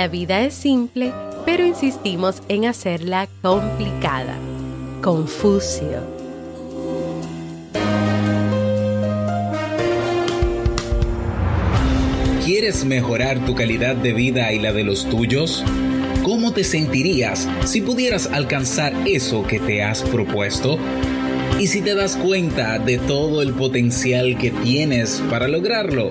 La vida es simple, pero insistimos en hacerla complicada. Confucio. ¿Quieres mejorar tu calidad de vida y la de los tuyos? ¿Cómo te sentirías si pudieras alcanzar eso que te has propuesto? ¿Y si te das cuenta de todo el potencial que tienes para lograrlo?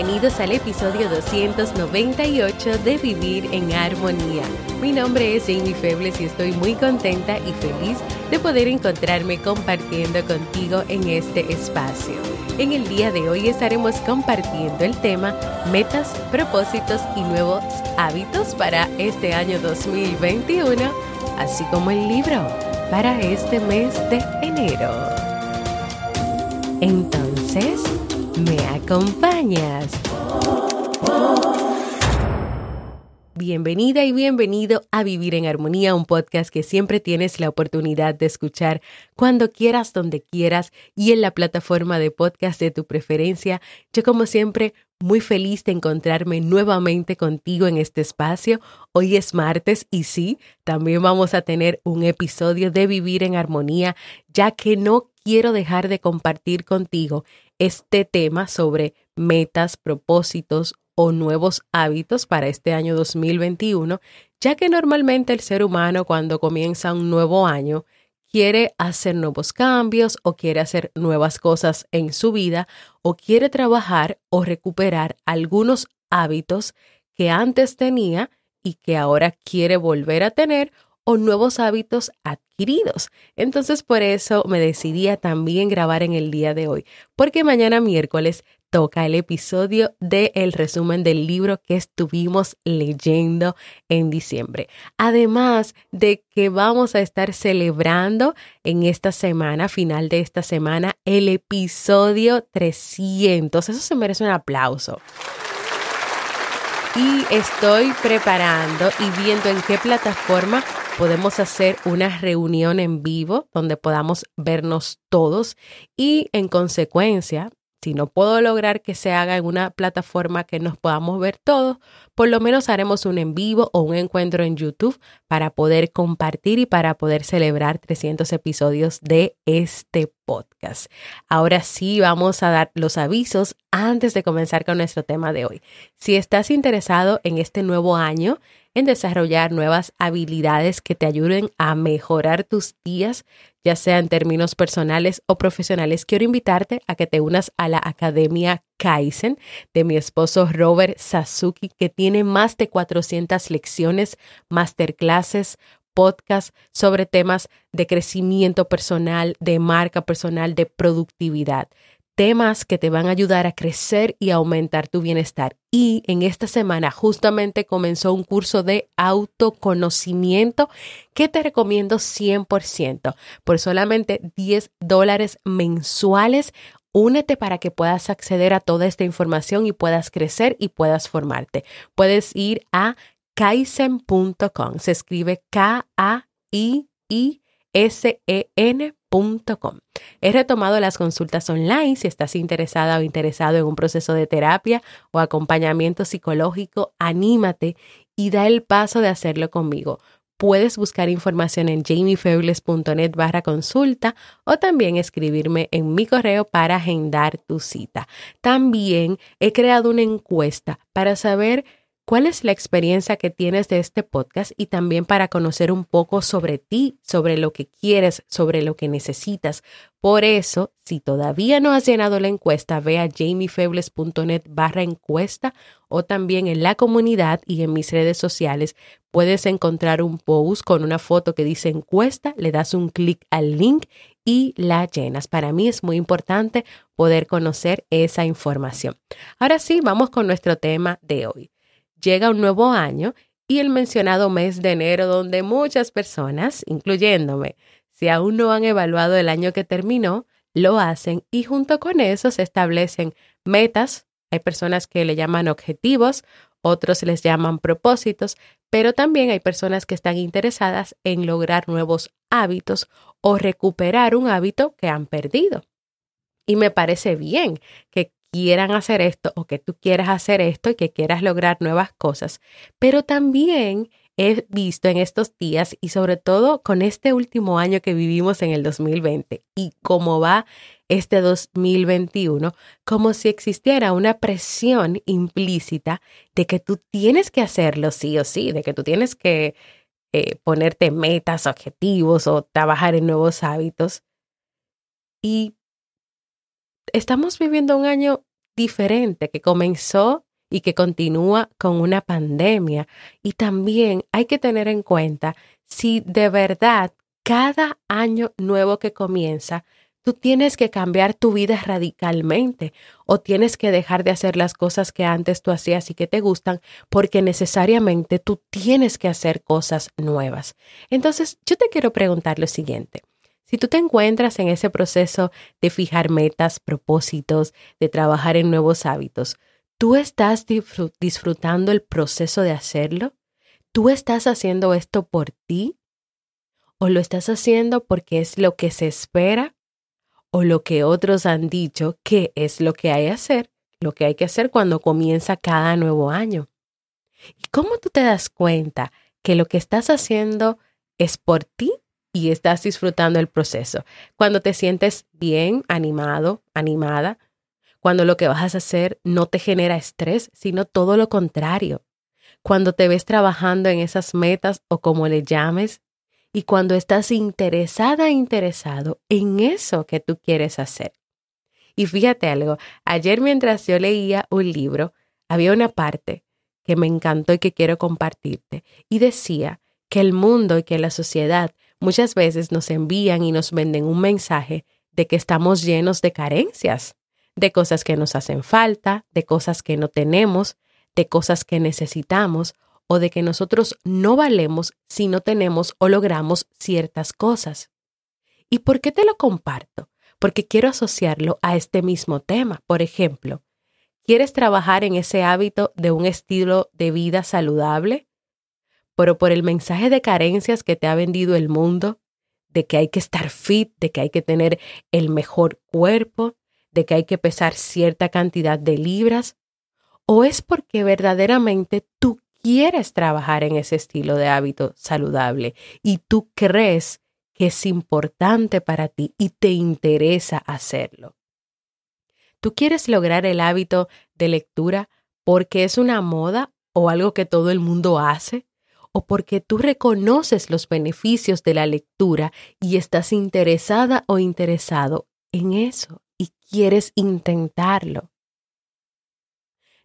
Bienvenidos al episodio 298 de Vivir en Armonía. Mi nombre es Jamie Febles y estoy muy contenta y feliz de poder encontrarme compartiendo contigo en este espacio. En el día de hoy estaremos compartiendo el tema metas, propósitos y nuevos hábitos para este año 2021, así como el libro para este mes de enero. Entonces, ¿Me acompañas? Bienvenida y bienvenido a Vivir en Armonía, un podcast que siempre tienes la oportunidad de escuchar cuando quieras, donde quieras y en la plataforma de podcast de tu preferencia. Yo como siempre muy feliz de encontrarme nuevamente contigo en este espacio. Hoy es martes y sí, también vamos a tener un episodio de Vivir en Armonía, ya que no quiero dejar de compartir contigo este tema sobre metas, propósitos o nuevos hábitos para este año 2021, ya que normalmente el ser humano cuando comienza un nuevo año quiere hacer nuevos cambios o quiere hacer nuevas cosas en su vida o quiere trabajar o recuperar algunos hábitos que antes tenía y que ahora quiere volver a tener o nuevos hábitos adquiridos. Entonces por eso me decidí también grabar en el día de hoy, porque mañana miércoles toca el episodio del el resumen del libro que estuvimos leyendo en diciembre. Además de que vamos a estar celebrando en esta semana, final de esta semana, el episodio 300. Eso se merece un aplauso y estoy preparando y viendo en qué plataforma podemos hacer una reunión en vivo donde podamos vernos todos y en consecuencia si no puedo lograr que se haga en una plataforma que nos podamos ver todos, por lo menos haremos un en vivo o un encuentro en YouTube para poder compartir y para poder celebrar 300 episodios de este podcast. Ahora sí vamos a dar los avisos antes de comenzar con nuestro tema de hoy. Si estás interesado en este nuevo año, en desarrollar nuevas habilidades que te ayuden a mejorar tus días, ya sea en términos personales o profesionales, quiero invitarte a que te unas a la Academia Kaizen de mi esposo Robert Sasuki, que tiene más de 400 lecciones, masterclasses, podcasts sobre temas de crecimiento personal, de marca personal, de productividad temas que te van a ayudar a crecer y aumentar tu bienestar. Y en esta semana justamente comenzó un curso de autoconocimiento que te recomiendo 100%. Por solamente 10 dólares mensuales, únete para que puedas acceder a toda esta información y puedas crecer y puedas formarte. Puedes ir a kaizen.com. Se escribe K-A-I-I-S-E-N He retomado las consultas online si estás interesada o interesado en un proceso de terapia o acompañamiento psicológico, anímate y da el paso de hacerlo conmigo. Puedes buscar información en jamiefebles.net barra consulta o también escribirme en mi correo para agendar tu cita. También he creado una encuesta para saber cuál es la experiencia que tienes de este podcast y también para conocer un poco sobre ti, sobre lo que quieres, sobre lo que necesitas. Por eso, si todavía no has llenado la encuesta, ve a jamiefebles.net barra encuesta o también en la comunidad y en mis redes sociales puedes encontrar un post con una foto que dice encuesta, le das un clic al link y la llenas. Para mí es muy importante poder conocer esa información. Ahora sí, vamos con nuestro tema de hoy llega un nuevo año y el mencionado mes de enero donde muchas personas, incluyéndome, si aún no han evaluado el año que terminó, lo hacen y junto con eso se establecen metas. Hay personas que le llaman objetivos, otros les llaman propósitos, pero también hay personas que están interesadas en lograr nuevos hábitos o recuperar un hábito que han perdido. Y me parece bien que quieran hacer esto o que tú quieras hacer esto y que quieras lograr nuevas cosas. Pero también he visto en estos días y sobre todo con este último año que vivimos en el 2020 y cómo va este 2021, como si existiera una presión implícita de que tú tienes que hacerlo sí o sí, de que tú tienes que eh, ponerte metas, objetivos o trabajar en nuevos hábitos. Y estamos viviendo un año diferente que comenzó y que continúa con una pandemia. Y también hay que tener en cuenta si de verdad cada año nuevo que comienza, tú tienes que cambiar tu vida radicalmente o tienes que dejar de hacer las cosas que antes tú hacías y que te gustan porque necesariamente tú tienes que hacer cosas nuevas. Entonces, yo te quiero preguntar lo siguiente. Si tú te encuentras en ese proceso de fijar metas, propósitos, de trabajar en nuevos hábitos, ¿tú estás disfrutando el proceso de hacerlo? ¿Tú estás haciendo esto por ti? ¿O lo estás haciendo porque es lo que se espera? ¿O lo que otros han dicho que es lo que hay que hacer? Lo que hay que hacer cuando comienza cada nuevo año. ¿Y cómo tú te das cuenta que lo que estás haciendo es por ti y estás disfrutando el proceso. Cuando te sientes bien, animado, animada, cuando lo que vas a hacer no te genera estrés, sino todo lo contrario. Cuando te ves trabajando en esas metas o como le llames, y cuando estás interesada interesado en eso que tú quieres hacer. Y fíjate algo, ayer mientras yo leía un libro, había una parte que me encantó y que quiero compartirte, y decía que el mundo y que la sociedad muchas veces nos envían y nos venden un mensaje de que estamos llenos de carencias, de cosas que nos hacen falta, de cosas que no tenemos, de cosas que necesitamos o de que nosotros no valemos si no tenemos o logramos ciertas cosas. ¿Y por qué te lo comparto? Porque quiero asociarlo a este mismo tema. Por ejemplo, ¿quieres trabajar en ese hábito de un estilo de vida saludable? Pero por el mensaje de carencias que te ha vendido el mundo, de que hay que estar fit, de que hay que tener el mejor cuerpo, de que hay que pesar cierta cantidad de libras, o es porque verdaderamente tú quieres trabajar en ese estilo de hábito saludable y tú crees que es importante para ti y te interesa hacerlo. Tú quieres lograr el hábito de lectura porque es una moda o algo que todo el mundo hace, o porque tú reconoces los beneficios de la lectura y estás interesada o interesado en eso y quieres intentarlo.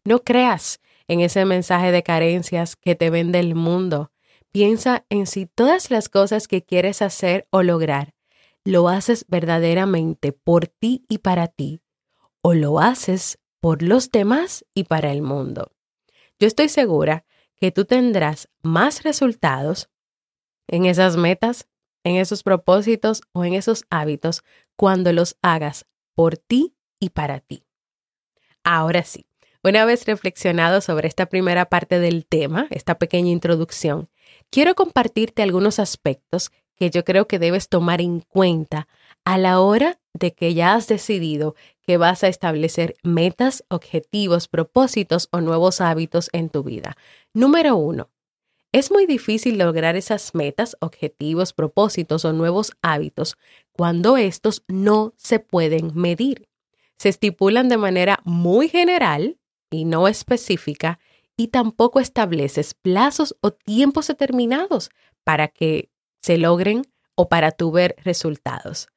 No creas en ese mensaje de carencias que te vende el mundo. Piensa en si todas las cosas que quieres hacer o lograr lo haces verdaderamente por ti y para ti, o lo haces por los demás y para el mundo. Yo estoy segura que tú tendrás más resultados en esas metas, en esos propósitos o en esos hábitos cuando los hagas por ti y para ti. Ahora sí, una vez reflexionado sobre esta primera parte del tema, esta pequeña introducción, quiero compartirte algunos aspectos que yo creo que debes tomar en cuenta a la hora de que ya has decidido que vas a establecer metas, objetivos, propósitos o nuevos hábitos en tu vida. Número uno, es muy difícil lograr esas metas, objetivos, propósitos o nuevos hábitos cuando estos no se pueden medir. Se estipulan de manera muy general y no específica y tampoco estableces plazos o tiempos determinados para que se logren o para tu ver resultados.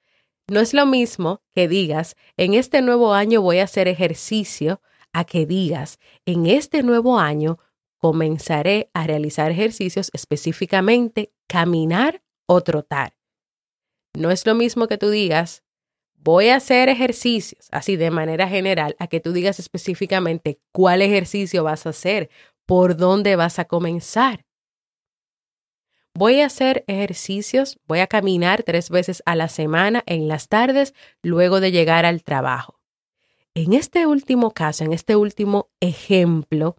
No es lo mismo que digas, en este nuevo año voy a hacer ejercicio, a que digas, en este nuevo año comenzaré a realizar ejercicios específicamente caminar o trotar. No es lo mismo que tú digas, voy a hacer ejercicios, así de manera general, a que tú digas específicamente cuál ejercicio vas a hacer, por dónde vas a comenzar. Voy a hacer ejercicios, voy a caminar tres veces a la semana en las tardes luego de llegar al trabajo. En este último caso, en este último ejemplo,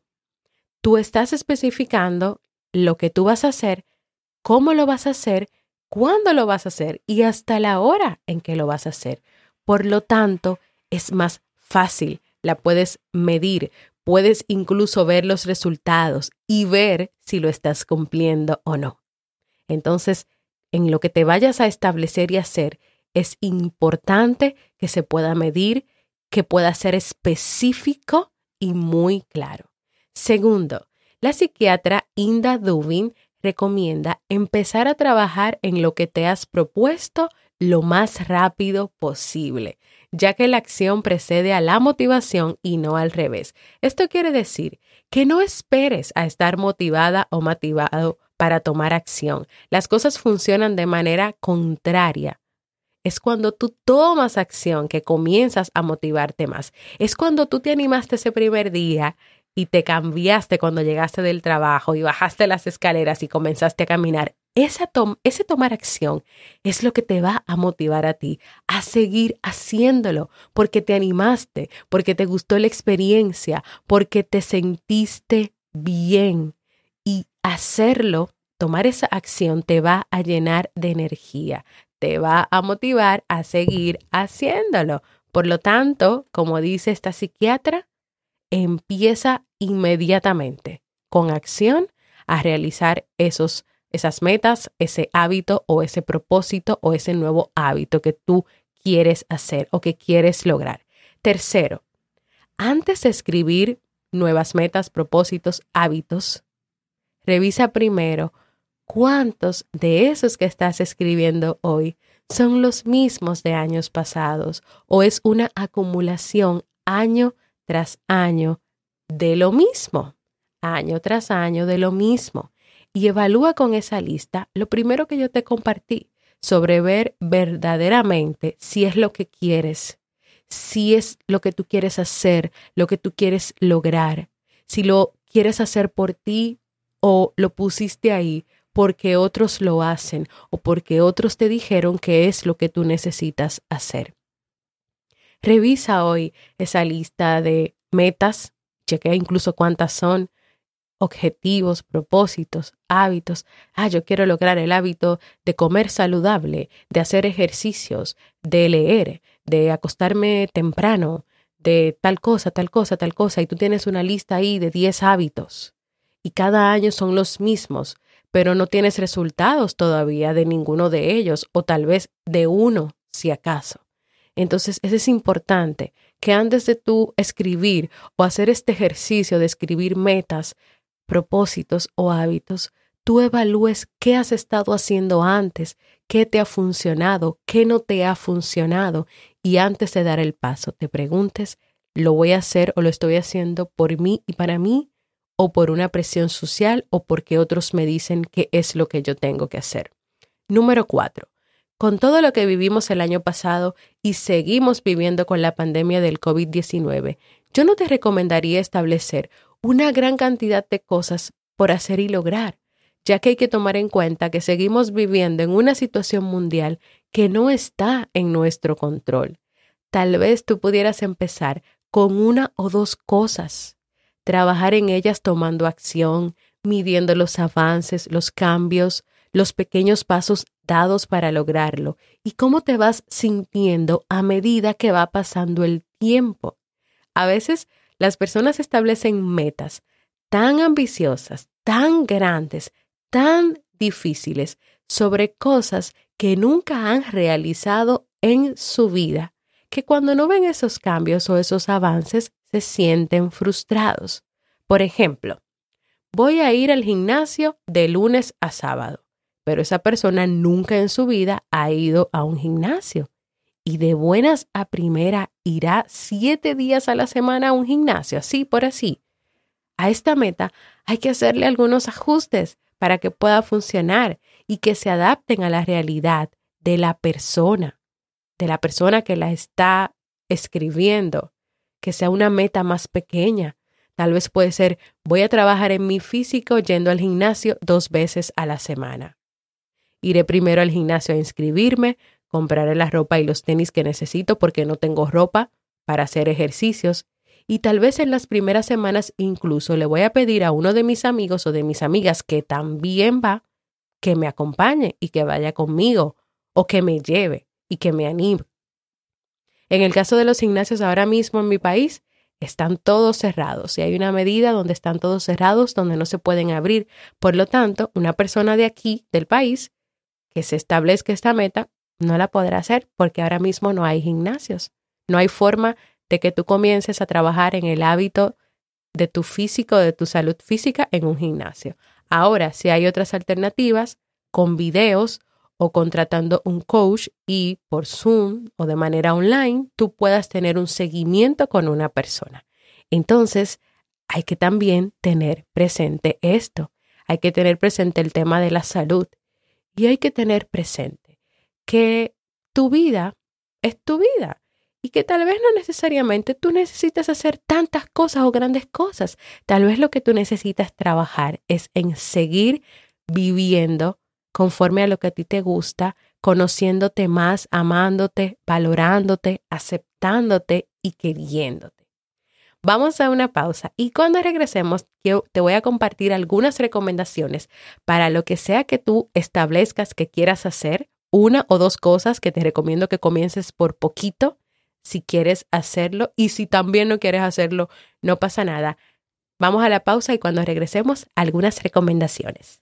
tú estás especificando lo que tú vas a hacer, cómo lo vas a hacer, cuándo lo vas a hacer y hasta la hora en que lo vas a hacer. Por lo tanto, es más fácil, la puedes medir, puedes incluso ver los resultados y ver si lo estás cumpliendo o no. Entonces, en lo que te vayas a establecer y hacer, es importante que se pueda medir, que pueda ser específico y muy claro. Segundo, la psiquiatra Inda Dubin recomienda empezar a trabajar en lo que te has propuesto lo más rápido posible, ya que la acción precede a la motivación y no al revés. Esto quiere decir que no esperes a estar motivada o motivado para tomar acción. Las cosas funcionan de manera contraria. Es cuando tú tomas acción que comienzas a motivarte más. Es cuando tú te animaste ese primer día y te cambiaste cuando llegaste del trabajo y bajaste las escaleras y comenzaste a caminar. ese tomar acción es lo que te va a motivar a ti a seguir haciéndolo porque te animaste, porque te gustó la experiencia, porque te sentiste bien hacerlo, tomar esa acción te va a llenar de energía, te va a motivar a seguir haciéndolo. Por lo tanto, como dice esta psiquiatra, empieza inmediatamente con acción a realizar esos, esas metas, ese hábito o ese propósito o ese nuevo hábito que tú quieres hacer o que quieres lograr. Tercero, antes de escribir nuevas metas, propósitos, hábitos, Revisa primero cuántos de esos que estás escribiendo hoy son los mismos de años pasados o es una acumulación año tras año de lo mismo, año tras año de lo mismo. Y evalúa con esa lista lo primero que yo te compartí sobre ver verdaderamente si es lo que quieres, si es lo que tú quieres hacer, lo que tú quieres lograr, si lo quieres hacer por ti o lo pusiste ahí porque otros lo hacen o porque otros te dijeron que es lo que tú necesitas hacer. Revisa hoy esa lista de metas, chequea incluso cuántas son, objetivos, propósitos, hábitos. Ah, yo quiero lograr el hábito de comer saludable, de hacer ejercicios, de leer, de acostarme temprano, de tal cosa, tal cosa, tal cosa, y tú tienes una lista ahí de 10 hábitos y cada año son los mismos, pero no tienes resultados todavía de ninguno de ellos o tal vez de uno, si acaso. Entonces, es importante que antes de tú escribir o hacer este ejercicio de escribir metas, propósitos o hábitos, tú evalúes qué has estado haciendo antes, qué te ha funcionado, qué no te ha funcionado y antes de dar el paso te preguntes, ¿lo voy a hacer o lo estoy haciendo por mí y para mí? O por una presión social o porque otros me dicen que es lo que yo tengo que hacer. Número cuatro. Con todo lo que vivimos el año pasado y seguimos viviendo con la pandemia del COVID-19, yo no te recomendaría establecer una gran cantidad de cosas por hacer y lograr, ya que hay que tomar en cuenta que seguimos viviendo en una situación mundial que no está en nuestro control. Tal vez tú pudieras empezar con una o dos cosas trabajar en ellas tomando acción, midiendo los avances, los cambios, los pequeños pasos dados para lograrlo y cómo te vas sintiendo a medida que va pasando el tiempo. A veces las personas establecen metas tan ambiciosas, tan grandes, tan difíciles sobre cosas que nunca han realizado en su vida, que cuando no ven esos cambios o esos avances se sienten frustrados. Por ejemplo, voy a ir al gimnasio de lunes a sábado, pero esa persona nunca en su vida ha ido a un gimnasio y de buenas a primera irá siete días a la semana a un gimnasio, así por así. A esta meta hay que hacerle algunos ajustes para que pueda funcionar y que se adapten a la realidad de la persona, de la persona que la está escribiendo, que sea una meta más pequeña. Tal vez puede ser, voy a trabajar en mi físico yendo al gimnasio dos veces a la semana. Iré primero al gimnasio a inscribirme, compraré la ropa y los tenis que necesito porque no tengo ropa para hacer ejercicios. Y tal vez en las primeras semanas incluso le voy a pedir a uno de mis amigos o de mis amigas que también va, que me acompañe y que vaya conmigo o que me lleve y que me anime. En el caso de los gimnasios ahora mismo en mi país, están todos cerrados y hay una medida donde están todos cerrados, donde no se pueden abrir. Por lo tanto, una persona de aquí, del país, que se establezca esta meta, no la podrá hacer porque ahora mismo no hay gimnasios. No hay forma de que tú comiences a trabajar en el hábito de tu físico, de tu salud física en un gimnasio. Ahora, si hay otras alternativas con videos o contratando un coach y por Zoom o de manera online, tú puedas tener un seguimiento con una persona. Entonces, hay que también tener presente esto. Hay que tener presente el tema de la salud y hay que tener presente que tu vida es tu vida y que tal vez no necesariamente tú necesitas hacer tantas cosas o grandes cosas. Tal vez lo que tú necesitas trabajar es en seguir viviendo conforme a lo que a ti te gusta, conociéndote más, amándote, valorándote, aceptándote y queriéndote. Vamos a una pausa y cuando regresemos yo te voy a compartir algunas recomendaciones para lo que sea que tú establezcas que quieras hacer, una o dos cosas que te recomiendo que comiences por poquito si quieres hacerlo y si también no quieres hacerlo, no pasa nada. Vamos a la pausa y cuando regresemos, algunas recomendaciones.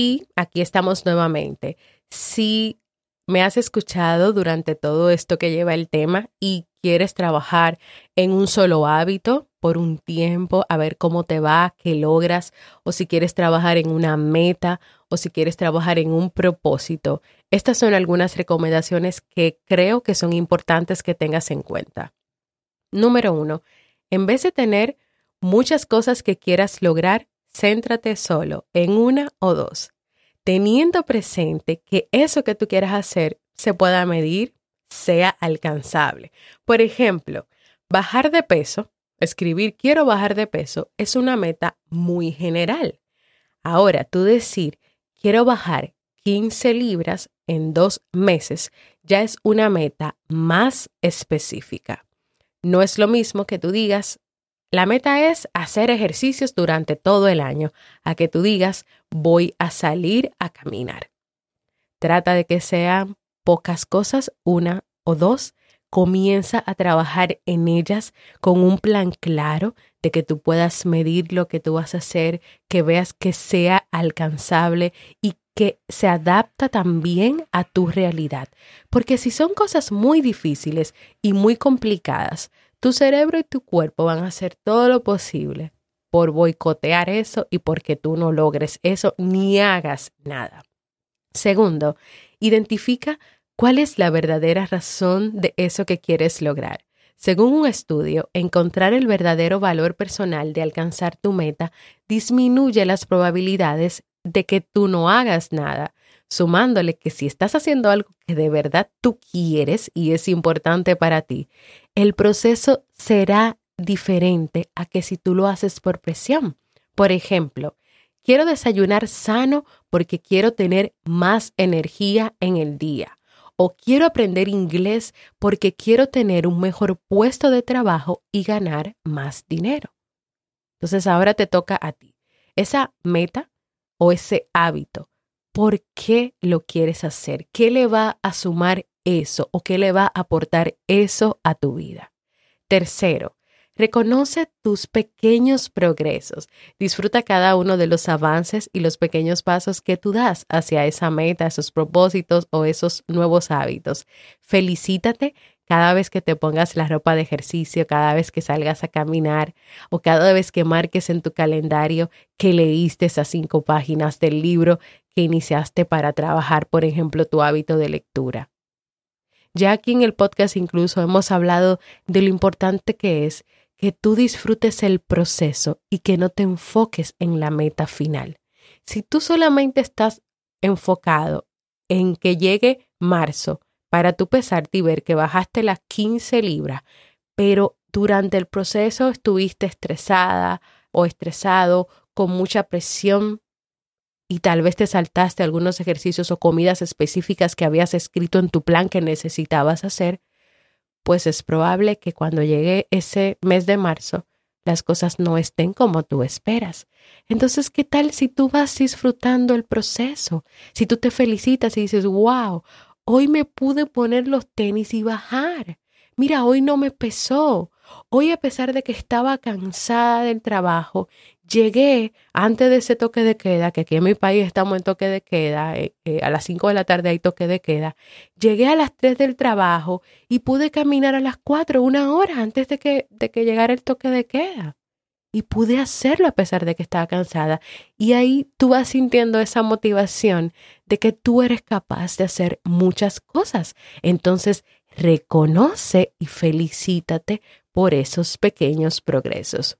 Y aquí estamos nuevamente. Si me has escuchado durante todo esto que lleva el tema y quieres trabajar en un solo hábito por un tiempo, a ver cómo te va, qué logras, o si quieres trabajar en una meta, o si quieres trabajar en un propósito. Estas son algunas recomendaciones que creo que son importantes que tengas en cuenta. Número uno, en vez de tener muchas cosas que quieras lograr, céntrate solo en una o dos, teniendo presente que eso que tú quieras hacer se pueda medir, sea alcanzable. Por ejemplo, bajar de peso, escribir quiero bajar de peso es una meta muy general. Ahora, tú decir quiero bajar 15 libras en dos meses ya es una meta más específica. No es lo mismo que tú digas, la meta es hacer ejercicios durante todo el año, a que tú digas, voy a salir a caminar. Trata de que sean pocas cosas, una o dos, comienza a trabajar en ellas con un plan claro de que tú puedas medir lo que tú vas a hacer, que veas que sea alcanzable y que se adapta también a tu realidad. Porque si son cosas muy difíciles y muy complicadas, tu cerebro y tu cuerpo van a hacer todo lo posible por boicotear eso y porque tú no logres eso ni hagas nada. Segundo, identifica cuál es la verdadera razón de eso que quieres lograr. Según un estudio, encontrar el verdadero valor personal de alcanzar tu meta disminuye las probabilidades de que tú no hagas nada, sumándole que si estás haciendo algo que de verdad tú quieres y es importante para ti, el proceso será diferente a que si tú lo haces por presión. Por ejemplo, Quiero desayunar sano porque quiero tener más energía en el día. O quiero aprender inglés porque quiero tener un mejor puesto de trabajo y ganar más dinero. Entonces ahora te toca a ti. Esa meta o ese hábito, ¿por qué lo quieres hacer? ¿Qué le va a sumar eso o qué le va a aportar eso a tu vida? Tercero, Reconoce tus pequeños progresos. Disfruta cada uno de los avances y los pequeños pasos que tú das hacia esa meta, esos propósitos o esos nuevos hábitos. Felicítate cada vez que te pongas la ropa de ejercicio, cada vez que salgas a caminar o cada vez que marques en tu calendario que leíste esas cinco páginas del libro que iniciaste para trabajar, por ejemplo, tu hábito de lectura. Ya aquí en el podcast incluso hemos hablado de lo importante que es que tú disfrutes el proceso y que no te enfoques en la meta final. Si tú solamente estás enfocado en que llegue marzo para tú pesarte y ver que bajaste las 15 libras, pero durante el proceso estuviste estresada o estresado con mucha presión y tal vez te saltaste algunos ejercicios o comidas específicas que habías escrito en tu plan que necesitabas hacer, pues es probable que cuando llegue ese mes de marzo las cosas no estén como tú esperas. Entonces, ¿qué tal si tú vas disfrutando el proceso? Si tú te felicitas y dices, wow, hoy me pude poner los tenis y bajar. Mira, hoy no me pesó. Hoy a pesar de que estaba cansada del trabajo, llegué antes de ese toque de queda, que aquí en mi país estamos en toque de queda, eh, eh, a las 5 de la tarde hay toque de queda, llegué a las 3 del trabajo y pude caminar a las 4, una hora antes de que, de que llegara el toque de queda. Y pude hacerlo a pesar de que estaba cansada. Y ahí tú vas sintiendo esa motivación de que tú eres capaz de hacer muchas cosas. Entonces, reconoce y felicítate por esos pequeños progresos.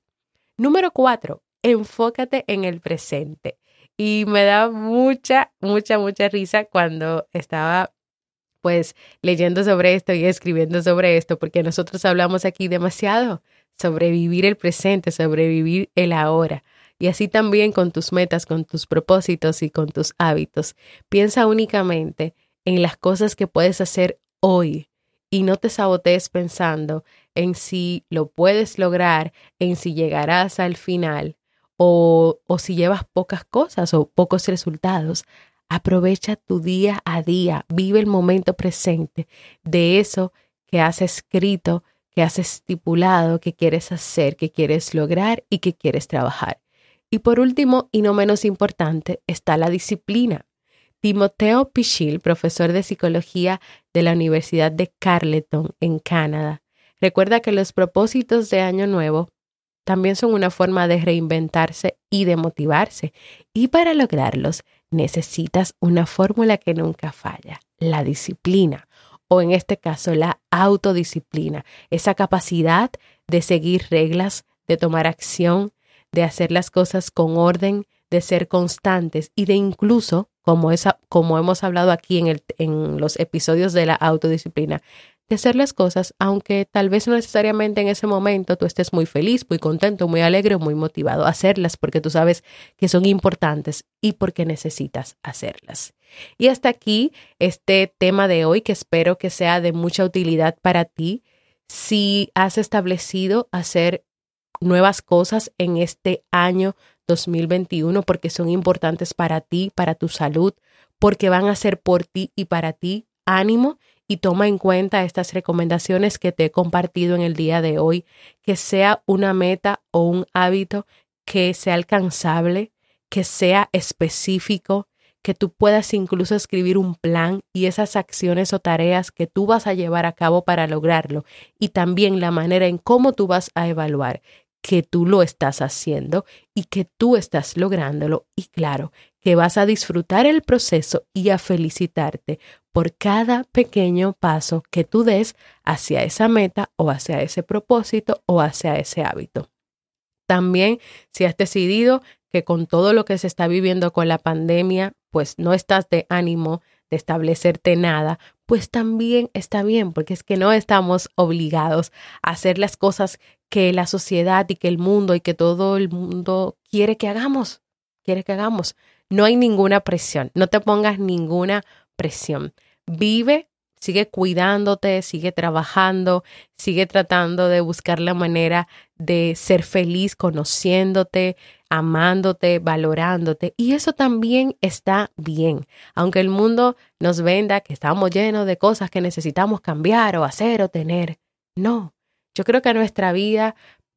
Número cuatro, enfócate en el presente. Y me da mucha, mucha, mucha risa cuando estaba pues leyendo sobre esto y escribiendo sobre esto, porque nosotros hablamos aquí demasiado sobre vivir el presente, sobre vivir el ahora. Y así también con tus metas, con tus propósitos y con tus hábitos. Piensa únicamente en las cosas que puedes hacer hoy y no te sabotees pensando en si lo puedes lograr, en si llegarás al final o, si llevas pocas cosas o pocos resultados. Aprovecha tu día a día, vive el momento presente de eso que has escrito, que has estipulado, que quieres hacer, que quieres lograr y que quieres trabajar. Y por último, y no menos importante, está la disciplina. Timoteo Pichil, profesor de psicología de la Universidad de Carleton en Canadá, recuerda que los propósitos de Año Nuevo también son una forma de reinventarse y de motivarse. Y para lograrlos necesitas una fórmula que nunca falla, la disciplina, o en este caso la autodisciplina, esa capacidad de seguir reglas, de tomar acción, de hacer las cosas con orden, de ser constantes y de incluso, como, hemos hablado aquí en, en los episodios de la autodisciplina, de hacer las cosas, aunque tal vez no necesariamente en ese momento tú estés muy feliz, muy contento, muy alegre, muy motivado a hacerlas porque tú sabes que son importantes y porque necesitas hacerlas. Y hasta aquí este tema de hoy que espero que sea de mucha utilidad para ti. Si has establecido hacer nuevas cosas en este año 2021 porque son importantes para ti, para tu salud, porque van a ser por ti y para ti. Ánimo y toma en cuenta estas recomendaciones que te he compartido en el día de hoy, que sea una meta o un hábito que sea alcanzable, que sea específico, que tú puedas incluso escribir un plan y esas acciones o tareas que tú vas a llevar a cabo para lograrlo y también la manera en cómo tú vas a evaluar que tú lo estás haciendo y que tú estás lográndolo. Y claro, que vas a disfrutar el proceso y a felicitarte por cada pequeño paso que tú des hacia esa meta o hacia ese propósito o hacia ese hábito. También si has decidido que con todo lo que se está viviendo con la pandemia, pues no estás de ánimo de establecerte nada, pues también está bien, porque es que no estamos obligados a hacer las cosas que la sociedad y que el mundo y que todo el mundo quiere que hagamos. quiere que hagamos. No hay ninguna presión, no te pongas ninguna presión. Vive sigue cuidándote, sigue trabajando, sigue tratando de buscar la manera de ser feliz conociéndote, amándote, valorándote. Y eso también está bien. Aunque el mundo nos venda que estamos llenos de cosas que necesitamos cambiar o hacer o tener. No, yo creo que nuestra vida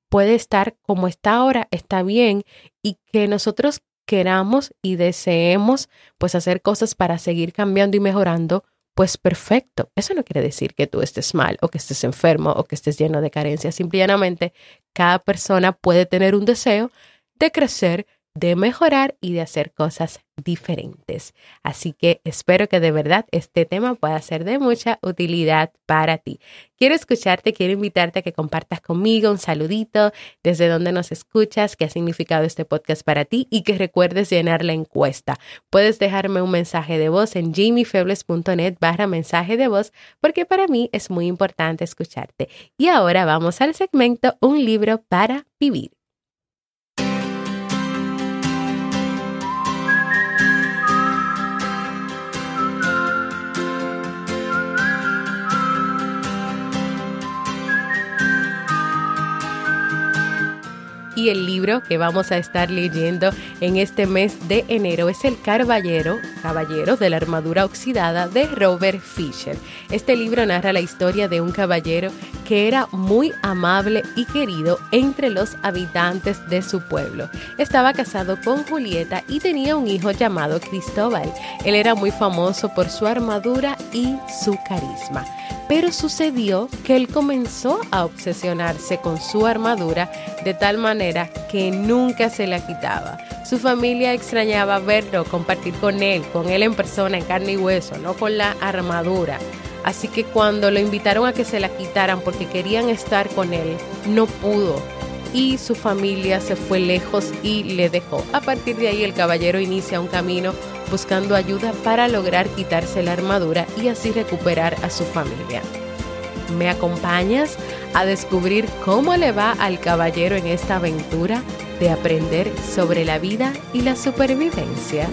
puede estar como está ahora, está bien, y que nosotros queramos y deseemos pues hacer cosas para seguir cambiando y mejorando pues perfecto. Eso no quiere decir que tú estés mal o que estés enfermo o que estés lleno de carencias. Simplemente cada persona puede tener un deseo de crecer, de mejorar y de hacer cosas diferentes. Así que espero que de verdad este tema pueda ser de mucha utilidad para ti. Quiero escucharte, quiero invitarte a que compartas conmigo un saludito desde donde nos escuchas, qué ha significado este podcast para ti y que recuerdes llenar la encuesta. Puedes dejarme un mensaje de voz en jamiefebles.net barra mensaje de voz porque para mí es muy importante escucharte. Y ahora vamos al segmento Un libro para vivir. Y el libro que vamos a estar leyendo en este mes de enero es El Caballero, Caballero de la Armadura Oxidada de Robert Fisher. Este libro narra la historia de un caballero que era muy amable y querido entre los habitantes de su pueblo. Estaba casado con Julieta y tenía un hijo llamado Cristóbal. Él era muy famoso por su armadura y su carisma. Pero sucedió que él comenzó a obsesionarse con su armadura de tal manera que nunca se la quitaba. Su familia extrañaba verlo, compartir con él, con él en persona, en carne y hueso, no con la armadura. Así que cuando lo invitaron a que se la quitaran porque querían estar con él, no pudo. Y su familia se fue lejos y le dejó. A partir de ahí el caballero inicia un camino buscando ayuda para lograr quitarse la armadura y así recuperar a su familia. ¿Me acompañas a descubrir cómo le va al caballero en esta aventura de aprender sobre la vida y la supervivencia?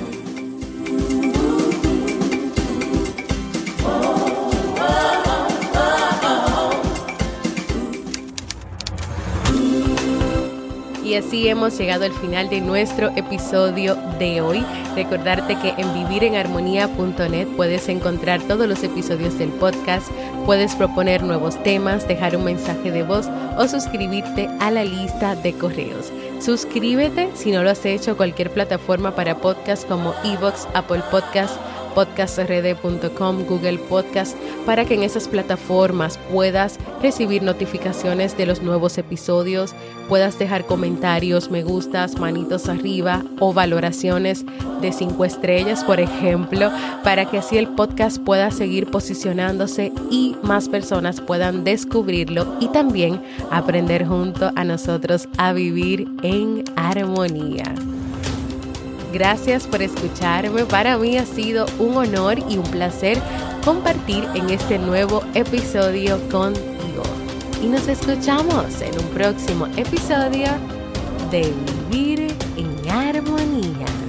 Y así hemos llegado al final de nuestro episodio de hoy. Recordarte que en vivirenharmonía.net puedes encontrar todos los episodios del podcast, puedes proponer nuevos temas, dejar un mensaje de voz o suscribirte a la lista de correos. Suscríbete si no lo has hecho cualquier plataforma para podcast como Evox, Apple Podcast, podcastrd.com, Google Podcast, para que en esas plataformas puedas recibir notificaciones de los nuevos episodios, puedas dejar comentarios, me gustas, manitos arriba o valoraciones de cinco estrellas, por ejemplo, para que así el podcast pueda seguir posicionándose y más personas puedan descubrirlo y también aprender junto a nosotros a vivir en armonía. Gracias por escucharme. Para mí ha sido un honor y un placer compartir en este nuevo episodio contigo. Y nos escuchamos en un próximo episodio de Vivir en Armonía.